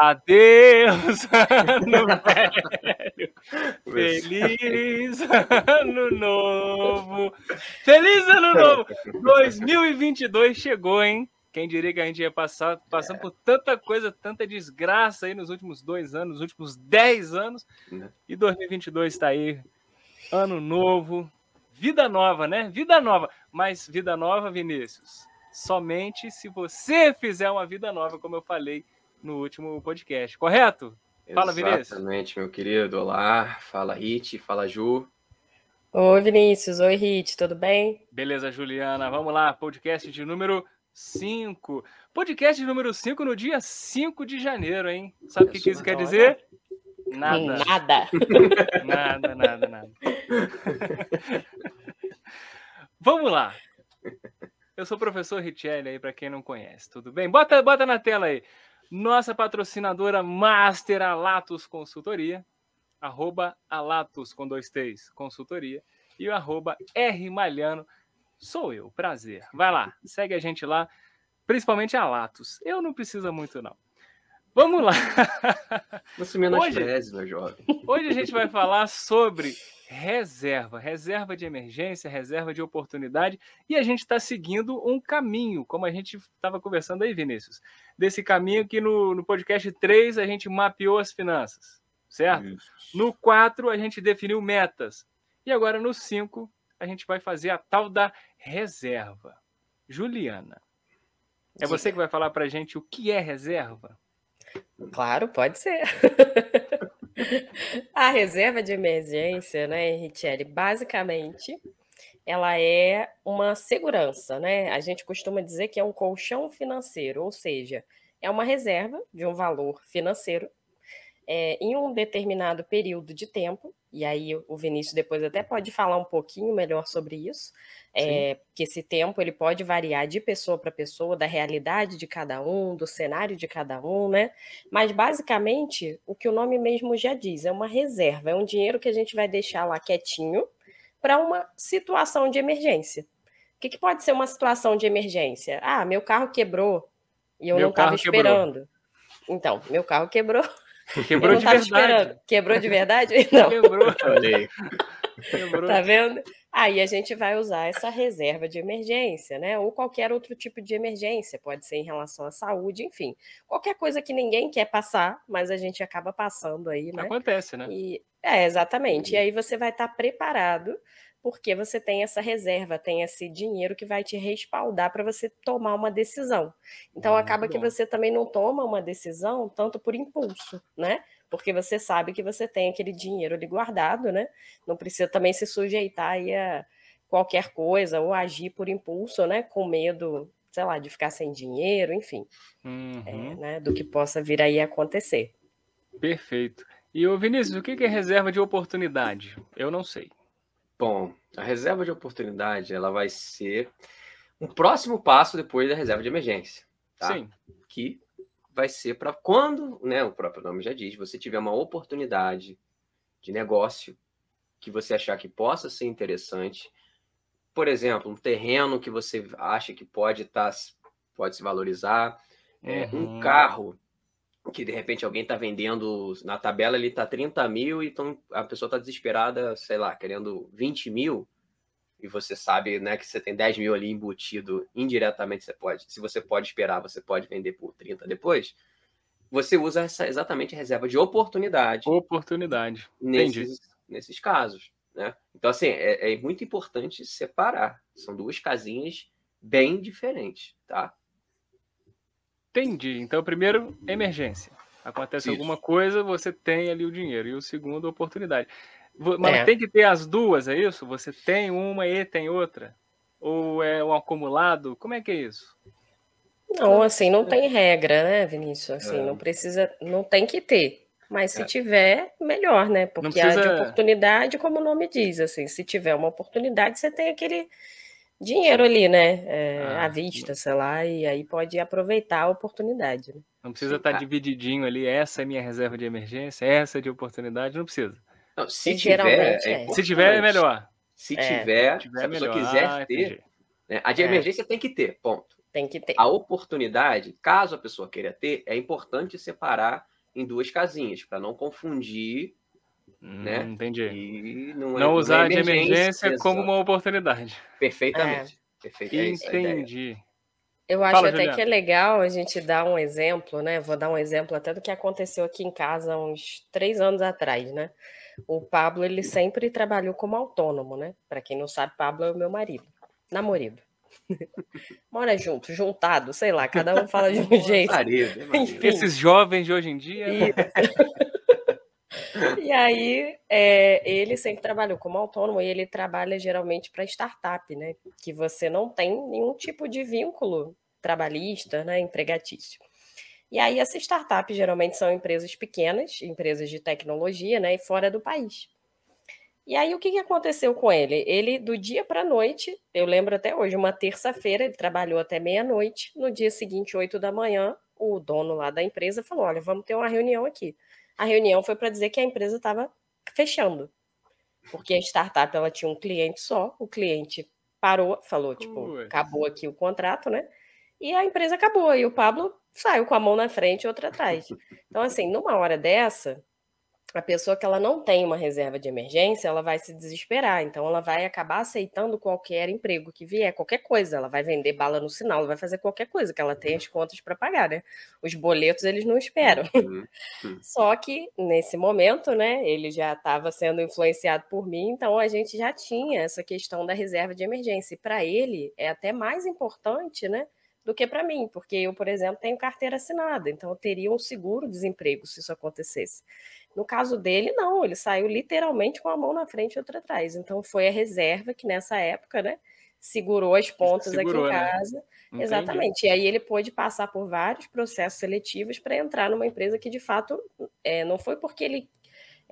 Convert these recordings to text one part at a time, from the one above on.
Adeus, ano velho. Feliz ano novo. Feliz ano novo. 2022 chegou, hein? Quem diria que a gente ia passar passando é. por tanta coisa, tanta desgraça aí nos últimos dois anos, nos últimos dez anos. E 2022 está aí. Ano novo, vida nova, né? Vida nova. Mas vida nova, Vinícius, somente se você fizer uma vida nova, como eu falei no último podcast, correto? Fala, Vinícius. Exatamente, meu querido. Olá, fala Rit, fala Ju. Oi, Vinícius. Oi, Rit, tudo bem? Beleza, Juliana. Vamos lá, podcast de número 5. Podcast número 5 no dia 5 de janeiro, hein? Sabe o que, que isso quer dizer? Nada. Nada. nada, nada, nada. Vamos lá. Eu sou o professor Richelli aí, para quem não conhece, tudo bem? Bota, bota na tela aí. Nossa patrocinadora Master Alatos Consultoria, arroba Alatos com dois T's, consultoria, e o arroba R Malhano Sou eu, prazer. Vai lá, segue a gente lá, principalmente a Latos. Eu não preciso muito, não. Vamos lá. Não se menospreze, meu jovem. Hoje a gente vai falar sobre reserva, reserva de emergência, reserva de oportunidade, e a gente está seguindo um caminho, como a gente estava conversando aí, Vinícius, desse caminho que no, no podcast 3 a gente mapeou as finanças, certo? Isso. No 4 a gente definiu metas, e agora no 5 a gente vai fazer a tal da reserva. Juliana, é você que vai falar para a gente o que é reserva? Claro, pode ser. a reserva de emergência, né, Richelle, basicamente ela é uma segurança, né? A gente costuma dizer que é um colchão financeiro, ou seja, é uma reserva de um valor financeiro é, em um determinado período de tempo, e aí o Vinícius depois até pode falar um pouquinho melhor sobre isso, é, que esse tempo ele pode variar de pessoa para pessoa, da realidade de cada um, do cenário de cada um, né? Mas basicamente o que o nome mesmo já diz, é uma reserva, é um dinheiro que a gente vai deixar lá quietinho para uma situação de emergência. O que, que, pode ser uma situação de emergência? Ah, meu carro quebrou e eu meu não estava esperando. Quebrou. Então, meu carro quebrou. Quebrou de verdade. Esperando. Quebrou de verdade? Não. Quebrou. Quebrou. Tá vendo? Aí a gente vai usar essa reserva de emergência, né? Ou qualquer outro tipo de emergência, pode ser em relação à saúde, enfim. Qualquer coisa que ninguém quer passar, mas a gente acaba passando aí, né? Acontece, né? E, é, exatamente. E aí você vai estar preparado porque você tem essa reserva, tem esse dinheiro que vai te respaldar para você tomar uma decisão. Então, acaba que você também não toma uma decisão tanto por impulso, né? Porque você sabe que você tem aquele dinheiro ali guardado, né? Não precisa também se sujeitar aí a qualquer coisa ou agir por impulso, né? Com medo, sei lá, de ficar sem dinheiro, enfim, é, uhum. é, né? Do que possa vir aí acontecer. Perfeito. E o Vinícius, o que é reserva de oportunidade? Eu não sei. Bom, a reserva de oportunidade ela vai ser um próximo passo depois da reserva de emergência. Tá? Sim. Que vai ser para quando, né, o próprio nome já diz, você tiver uma oportunidade de negócio que você achar que possa ser interessante. Por exemplo, um terreno que você acha que pode estar tá, pode se valorizar, é, uhum. um carro que de repente alguém está vendendo na tabela ele está 30 mil, então a pessoa está desesperada, sei lá, querendo 20 mil, e você sabe né, que você tem 10 mil ali embutido indiretamente, você pode, se você pode esperar, você pode vender por 30 depois. Você usa essa, exatamente a reserva de oportunidade. Oportunidade. Nesses, nesses casos. Né? Então, assim, é, é muito importante separar. São duas casinhas bem diferentes, tá? Entendi. Então, primeiro, emergência. Acontece Isso. alguma coisa, você tem ali o dinheiro. E o segundo, oportunidade. Mas é. tem que ter as duas, é isso? Você tem uma e tem outra? Ou é um acumulado? Como é que é isso? Não, assim, não tem regra, né, Vinícius? Assim, é. não precisa, não tem que ter. Mas se é. tiver, melhor, né? Porque precisa... a de oportunidade, como o nome diz, assim, se tiver uma oportunidade, você tem aquele dinheiro ali, né? É, ah, à vista, sei lá, e aí pode aproveitar a oportunidade. Né? Não precisa estar tá divididinho ali, essa é minha reserva de emergência, essa é de oportunidade, não precisa. Não, se, tiver, é se tiver, é melhor. Se é, tiver, se, tiver, se a pessoa melhor. quiser ah, ter, né? a de é. emergência tem que ter, ponto. Tem que ter. A oportunidade, caso a pessoa queira ter, é importante separar em duas casinhas, para não confundir. Hum, né? Entendi. não, é, não usar não é emergência, de emergência como uma oportunidade. Perfeitamente. É. Perfeito. É entendi. Eu acho Fala, até Juliana. que é legal a gente dar um exemplo, né? Vou dar um exemplo até do que aconteceu aqui em casa uns três anos atrás, né? O Pablo, ele sempre trabalhou como autônomo, né? Para quem não sabe, Pablo é o meu marido, namorado. Mora junto, juntado, sei lá, cada um fala de um jeito. Marido, marido. Esses jovens de hoje em dia. e aí, é, ele sempre trabalhou como autônomo e ele trabalha geralmente para startup, né? Que você não tem nenhum tipo de vínculo trabalhista, né? Empregatício. E aí, essas startups geralmente são empresas pequenas, empresas de tecnologia, né? E fora do país. E aí, o que, aconteceu com ele? Ele, do dia para a noite, eu lembro até hoje, uma terça-feira, ele trabalhou até meia-noite. No dia seguinte, oito da manhã, o dono lá da empresa falou: Olha, vamos ter uma reunião aqui. A reunião foi para dizer que a empresa estava fechando, porque a startup ela tinha um cliente só, o cliente parou, falou: Tipo, acabou aqui o contrato, né? E a empresa acabou. E o Pablo saiu com a mão na frente e outra atrás. Então, assim, numa hora dessa, a pessoa que ela não tem uma reserva de emergência, ela vai se desesperar. Então, ela vai acabar aceitando qualquer emprego que vier, qualquer coisa. Ela vai vender bala no sinal, ela vai fazer qualquer coisa, que ela tem as contas para pagar, né? Os boletos, eles não esperam. Uhum. Só que, nesse momento, né, ele já estava sendo influenciado por mim, então a gente já tinha essa questão da reserva de emergência. E para ele, é até mais importante, né? do que para mim, porque eu, por exemplo, tenho carteira assinada, então eu teria um seguro-desemprego se isso acontecesse. No caso dele, não, ele saiu literalmente com a mão na frente e outra atrás. Então foi a reserva que nessa época, né, segurou as pontas segurou, aqui em né? casa. Né? Exatamente. E aí ele pôde passar por vários processos seletivos para entrar numa empresa que de fato é, não foi porque ele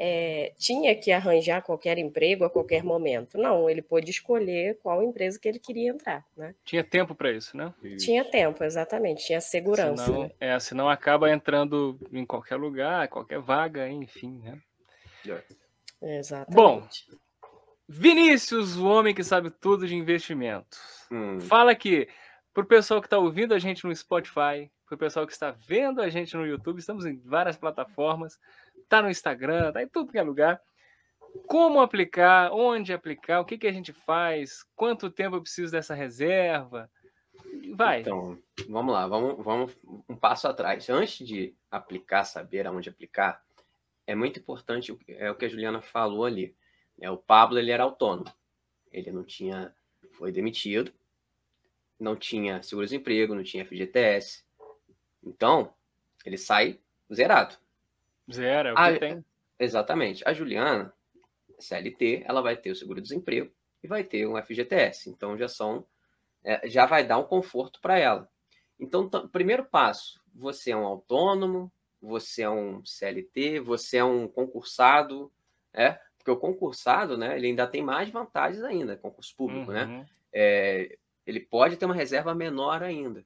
é, tinha que arranjar qualquer emprego a qualquer momento. Não, ele pôde escolher qual empresa que ele queria entrar. Né? Tinha tempo para isso, né? Tinha tempo, exatamente. Tinha segurança. Senão, né? é, senão acaba entrando em qualquer lugar, qualquer vaga, enfim, né? Exatamente. Bom, Vinícius, o homem que sabe tudo de investimento. Hum. Fala aqui, para o pessoal que está ouvindo a gente no Spotify, para o pessoal que está vendo a gente no YouTube, estamos em várias plataformas tá no Instagram, tá em tudo que é lugar. Como aplicar, onde aplicar, o que, que a gente faz, quanto tempo eu preciso dessa reserva. Vai. Então, vamos lá, vamos, vamos um passo atrás. Antes de aplicar, saber aonde aplicar, é muito importante, é o que a Juliana falou ali. Né? O Pablo ele era autônomo, ele não tinha, foi demitido, não tinha seguro-desemprego, não tinha FGTS. Então, ele sai zerado. Zero, é o que a, tem. Exatamente. A Juliana, CLT, ela vai ter o seguro-desemprego e vai ter um FGTS. Então já são, é, já vai dar um conforto para ela. Então, primeiro passo, você é um autônomo, você é um CLT, você é um concursado, é? Porque o concursado, né, ele ainda tem mais vantagens ainda, concurso público, né? uhum. né? É, ele pode ter uma reserva menor ainda.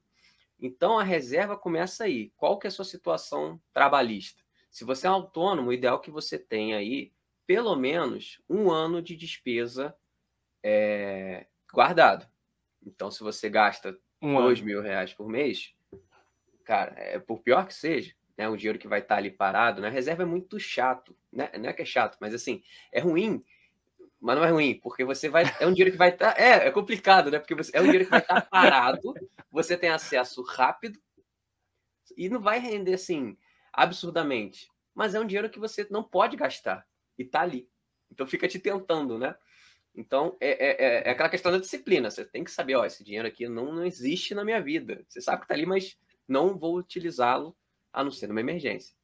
Então, a reserva começa aí. Qual que é a sua situação trabalhista? Se você é autônomo, o ideal é que você tenha aí pelo menos um ano de despesa é, guardado. Então, se você gasta um dois ano. mil reais por mês, cara, é, por pior que seja, né, um dinheiro que vai estar ali parado, né, reserva é muito chato, né? não é que é chato, mas assim, é ruim, mas não é ruim, porque você vai, é um dinheiro que vai estar, é, é complicado, né, porque você, é um dinheiro que vai estar parado, você tem acesso rápido e não vai render assim, absurdamente. Mas é um dinheiro que você não pode gastar e tá ali. Então fica te tentando, né? Então é, é, é, é aquela questão da disciplina. Você tem que saber, ó, esse dinheiro aqui não, não existe na minha vida. Você sabe que tá ali, mas não vou utilizá-lo a não ser numa emergência.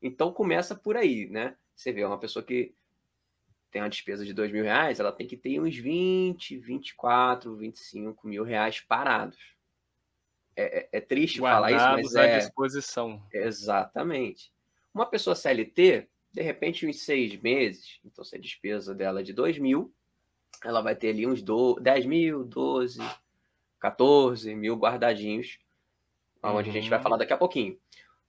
Então começa por aí, né? Você vê uma pessoa que tem uma despesa de dois mil reais, ela tem que ter uns 20, 24, 25 mil reais parados. É, é, é triste Guardados falar isso, mas é. à disposição. Exatamente. Uma pessoa CLT, de repente, uns seis meses, então se a despesa dela é de dois mil, ela vai ter ali uns do, 10 mil, 12, 14 mil guardadinhos, onde uhum. a gente vai uhum. falar daqui a pouquinho.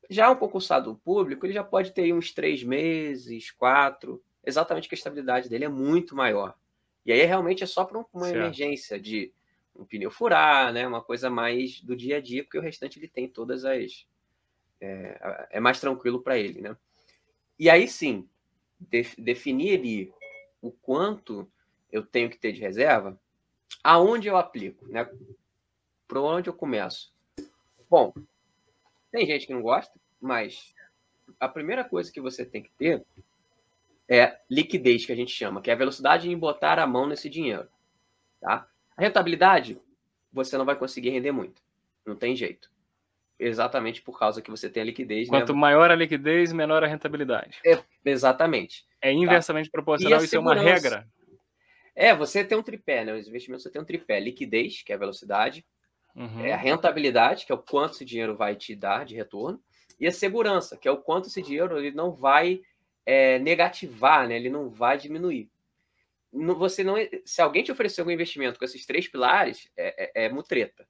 Já um concursado público, ele já pode ter uns três meses, quatro, exatamente que a estabilidade dele é muito maior. E aí realmente é só para uma certo. emergência de um pneu furar, né? Uma coisa mais do dia a dia, porque o restante ele tem todas as é, é mais tranquilo para ele, né? E aí sim, de, definir ali o quanto eu tenho que ter de reserva, aonde eu aplico, né? Por onde eu começo? Bom, tem gente que não gosta, mas a primeira coisa que você tem que ter é liquidez, que a gente chama, que é a velocidade em botar a mão nesse dinheiro. Tá? Rentabilidade, você não vai conseguir render muito. Não tem jeito. Exatamente por causa que você tem a liquidez. Né? Quanto né? maior a liquidez, menor a rentabilidade. É, exatamente. É inversamente tá? proporcional, isso é uma regra. É, você tem um tripé, né? Os investimentos você tem um tripé. Liquidez, que é a velocidade. Uhum. É a rentabilidade, que é o quanto esse dinheiro vai te dar de retorno. E a segurança, que é o quanto esse dinheiro ele não vai é, negativar, né? ele não vai diminuir. Você não, se alguém te oferecer algum investimento com esses três pilares, é, é, é mutreta.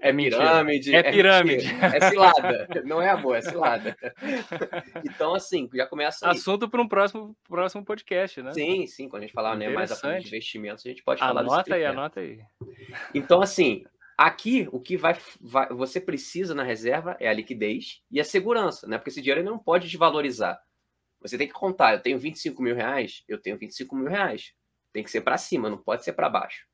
É pirâmide. É pirâmide. É, é cilada. Não é amor, é cilada. Então, assim, já começa. Aí. Assunto para um próximo, próximo podcast, né? Sim, sim. Quando a gente falar né, mais a de investimentos, a gente pode falar Anota aí, anota aí. Então, assim, aqui o que vai, vai, você precisa na reserva é a liquidez e a segurança, né? Porque esse dinheiro não pode desvalorizar. Você tem que contar, eu tenho 25 mil reais, eu tenho 25 mil reais. Tem que ser para cima, não pode ser para baixo.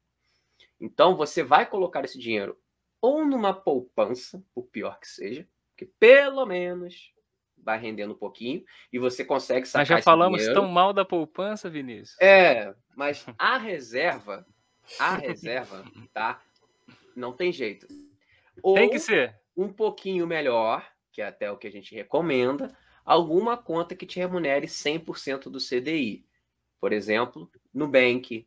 Então, você vai colocar esse dinheiro ou numa poupança, o pior que seja, que pelo menos vai rendendo um pouquinho e você consegue sacar Mas já falamos dinheiro. tão mal da poupança, Vinícius. É, mas a reserva, a reserva, tá? Não tem jeito. Ou tem que ser. Um pouquinho melhor, que é até o que a gente recomenda, alguma conta que te remunere 100% do CDI. Por exemplo, Nubank.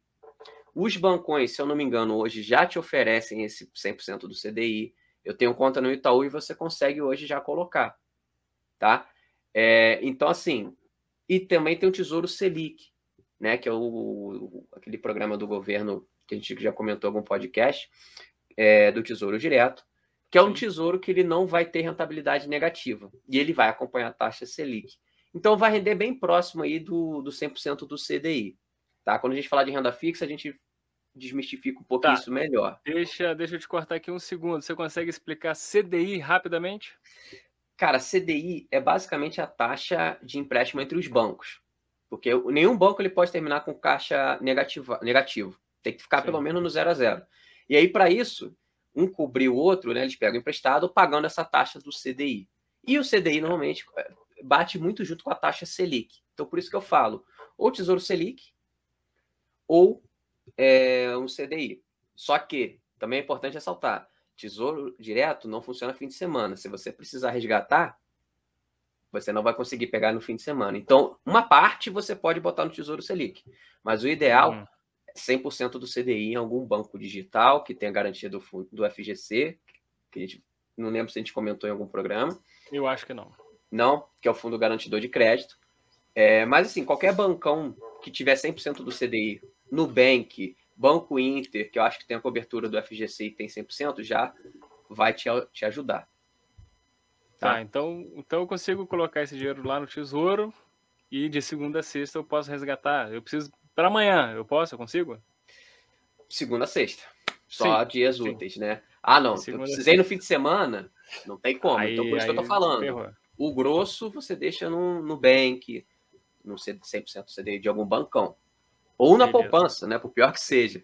Os bancões, se eu não me engano, hoje já te oferecem esse 100% do CDI. Eu tenho conta no Itaú e você consegue hoje já colocar, tá? É, então, assim, e também tem o Tesouro Selic, né, que é o, aquele programa do governo que a gente já comentou em algum podcast, é, do Tesouro Direto, que é um tesouro que ele não vai ter rentabilidade negativa e ele vai acompanhar a taxa Selic. Então vai render bem próximo aí do, do 100% do CDI. Tá? Quando a gente falar de renda fixa, a gente desmistifica um pouquinho tá. isso melhor. Deixa, deixa eu te cortar aqui um segundo. Você consegue explicar CDI rapidamente? Cara, CDI é basicamente a taxa de empréstimo entre os bancos. Porque nenhum banco ele pode terminar com caixa negativa, negativo. Tem que ficar Sim. pelo menos no zero a zero. E aí, para isso, um cobrir o outro, né, eles pegam emprestado pagando essa taxa do CDI. E o CDI normalmente é, bate muito junto com a taxa Selic. Então, por isso que eu falo, ou Tesouro Selic, ou é, um CDI. Só que, também é importante ressaltar, Tesouro Direto não funciona fim de semana. Se você precisar resgatar, você não vai conseguir pegar no fim de semana. Então, uma parte você pode botar no Tesouro Selic. Mas o ideal hum. 100% do CDI em algum banco digital que tenha garantia do, do FGC, que a gente não lembro se a gente comentou em algum programa. Eu acho que não. Não, que é o Fundo Garantidor de Crédito. É, mas, assim, qualquer bancão que tiver 100% do CDI, Nubank, Banco Inter, que eu acho que tem a cobertura do FGC e tem 100%, já vai te, te ajudar. Tá? tá, então, então eu consigo colocar esse dinheiro lá no Tesouro e de segunda a sexta eu posso resgatar. Eu preciso para amanhã, eu posso? Eu consigo? Segunda a sexta. Só sim, dias sim. úteis, né? Ah, não. Segunda eu precisei no fim de semana. Não tem como. Aí, então, por isso que eu tô falando. Ferrou. O grosso você deixa no, no bank, no 100% CDI de algum bancão. Ou na Beleza. poupança, né? Por pior que seja.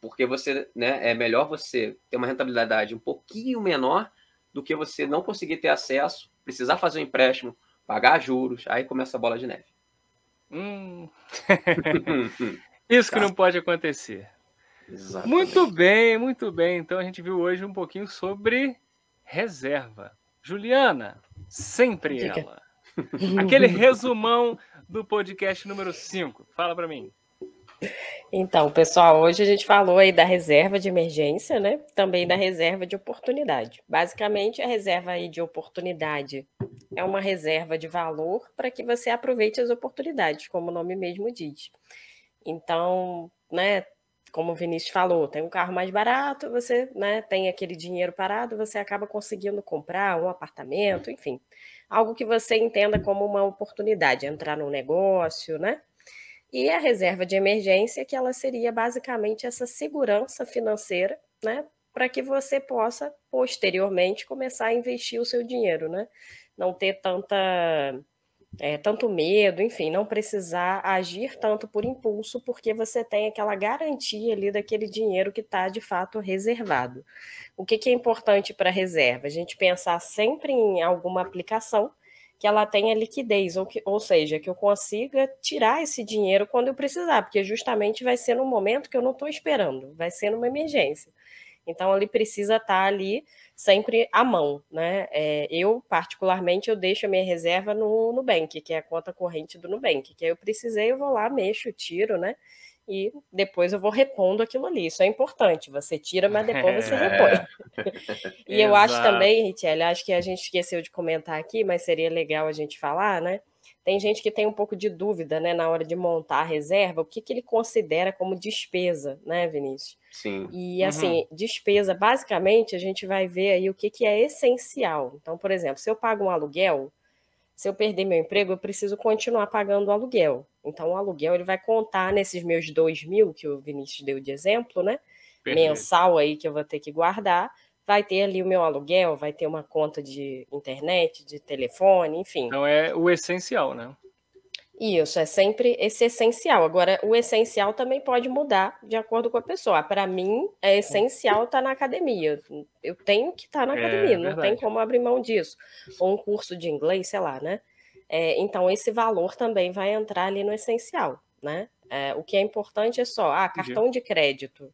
Porque você, né, é melhor você ter uma rentabilidade um pouquinho menor do que você não conseguir ter acesso, precisar fazer um empréstimo, pagar juros, aí começa a bola de neve. Hum. Isso que não pode acontecer. Exatamente. Muito bem, muito bem. Então a gente viu hoje um pouquinho sobre reserva. Juliana, sempre ela. Aquele resumão do podcast número 5. Fala para mim. Então, pessoal, hoje a gente falou aí da reserva de emergência, né? Também da reserva de oportunidade. Basicamente, a reserva aí de oportunidade é uma reserva de valor para que você aproveite as oportunidades, como o nome mesmo diz. Então, né, como o Vinícius falou, tem um carro mais barato, você né, tem aquele dinheiro parado, você acaba conseguindo comprar um apartamento, enfim, algo que você entenda como uma oportunidade, entrar no negócio, né? E a reserva de emergência, que ela seria basicamente essa segurança financeira, né? para que você possa posteriormente começar a investir o seu dinheiro, né? Não ter tanta é, tanto medo, enfim, não precisar agir tanto por impulso, porque você tem aquela garantia ali daquele dinheiro que está de fato reservado. O que, que é importante para a reserva? A gente pensar sempre em alguma aplicação que ela tenha liquidez, ou, que, ou seja, que eu consiga tirar esse dinheiro quando eu precisar, porque justamente vai ser no momento que eu não estou esperando, vai ser numa emergência. Então ele precisa estar ali sempre à mão, né? É, eu, particularmente, eu deixo a minha reserva no Nubank, que é a conta corrente do Nubank, que aí eu precisei, eu vou lá, mexo, tiro, né? E depois eu vou repondo aquilo ali. Isso é importante. Você tira, mas depois você repõe. e eu acho também, Richelle, acho que a gente esqueceu de comentar aqui, mas seria legal a gente falar, né? Tem gente que tem um pouco de dúvida, né, na hora de montar a reserva, o que, que ele considera como despesa, né, Vinícius? Sim. E assim, uhum. despesa, basicamente, a gente vai ver aí o que, que é essencial. Então, por exemplo, se eu pago um aluguel, se eu perder meu emprego, eu preciso continuar pagando o aluguel. Então, o aluguel ele vai contar nesses meus dois mil que o Vinícius deu de exemplo, né? Perfeito. Mensal aí que eu vou ter que guardar vai ter ali o meu aluguel, vai ter uma conta de internet, de telefone, enfim. Então é o essencial, né? Isso, é sempre esse essencial. Agora, o essencial também pode mudar de acordo com a pessoa. Para mim, é essencial estar tá na academia. Eu tenho que estar tá na é, academia, não tem como abrir mão disso. Ou um curso de inglês, sei lá, né? É, então, esse valor também vai entrar ali no essencial, né? É, o que é importante é só, ah, cartão de crédito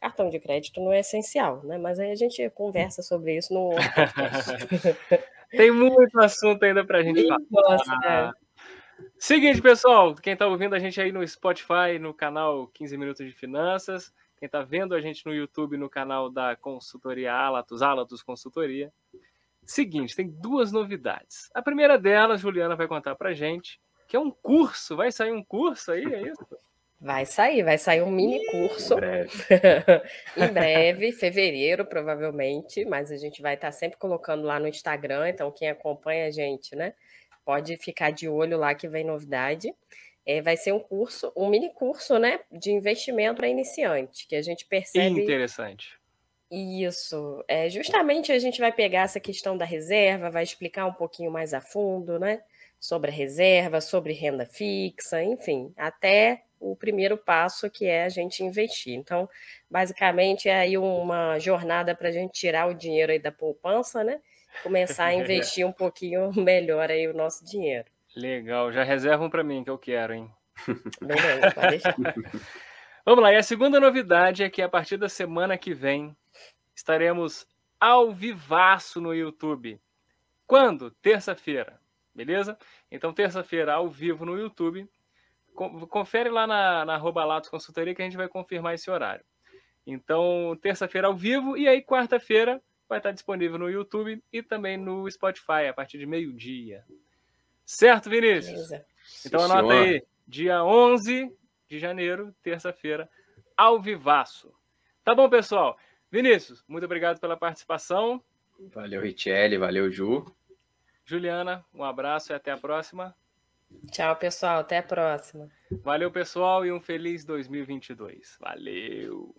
Cartão de crédito não é essencial, né? Mas aí a gente conversa sobre isso no Tem muito assunto ainda para a gente falar. Nossa, é. Seguinte, pessoal, quem está ouvindo a gente aí no Spotify, no canal 15 Minutos de Finanças, quem está vendo a gente no YouTube, no canal da consultoria Alatos, Alatos Consultoria. Seguinte, tem duas novidades. A primeira delas, Juliana vai contar para gente, que é um curso. Vai sair um curso aí, é isso? Vai sair, vai sair um mini curso. Em breve. em breve, fevereiro, provavelmente, mas a gente vai estar sempre colocando lá no Instagram, então quem acompanha a gente, né? Pode ficar de olho lá que vem novidade. É, vai ser um curso, um mini curso, né? De investimento para iniciante, que a gente percebe. Interessante. Isso. É, justamente a gente vai pegar essa questão da reserva, vai explicar um pouquinho mais a fundo, né? Sobre a reserva, sobre renda fixa, enfim, até o primeiro passo que é a gente investir. Então, basicamente é aí uma jornada para a gente tirar o dinheiro aí da poupança, né? Começar a investir um pouquinho melhor aí o nosso dinheiro. Legal, já reservam para mim que eu quero, hein? Beleza, pode deixar. Vamos lá, e a segunda novidade é que a partir da semana que vem estaremos ao vivaço no YouTube. Quando? Terça-feira, beleza? Então, terça-feira ao vivo no YouTube confere lá na, na arroba Latos Consultoria que a gente vai confirmar esse horário. Então, terça-feira ao vivo e aí quarta-feira vai estar disponível no YouTube e também no Spotify a partir de meio-dia. Certo, Vinícius? Beleza. Então Sim, anota senhor. aí, dia 11 de janeiro, terça-feira, ao vivaço. Tá bom, pessoal? Vinícius, muito obrigado pela participação. Valeu, Richelle, valeu, Ju. Juliana, um abraço e até a próxima. Tchau, pessoal. Até a próxima. Valeu, pessoal, e um feliz 2022. Valeu!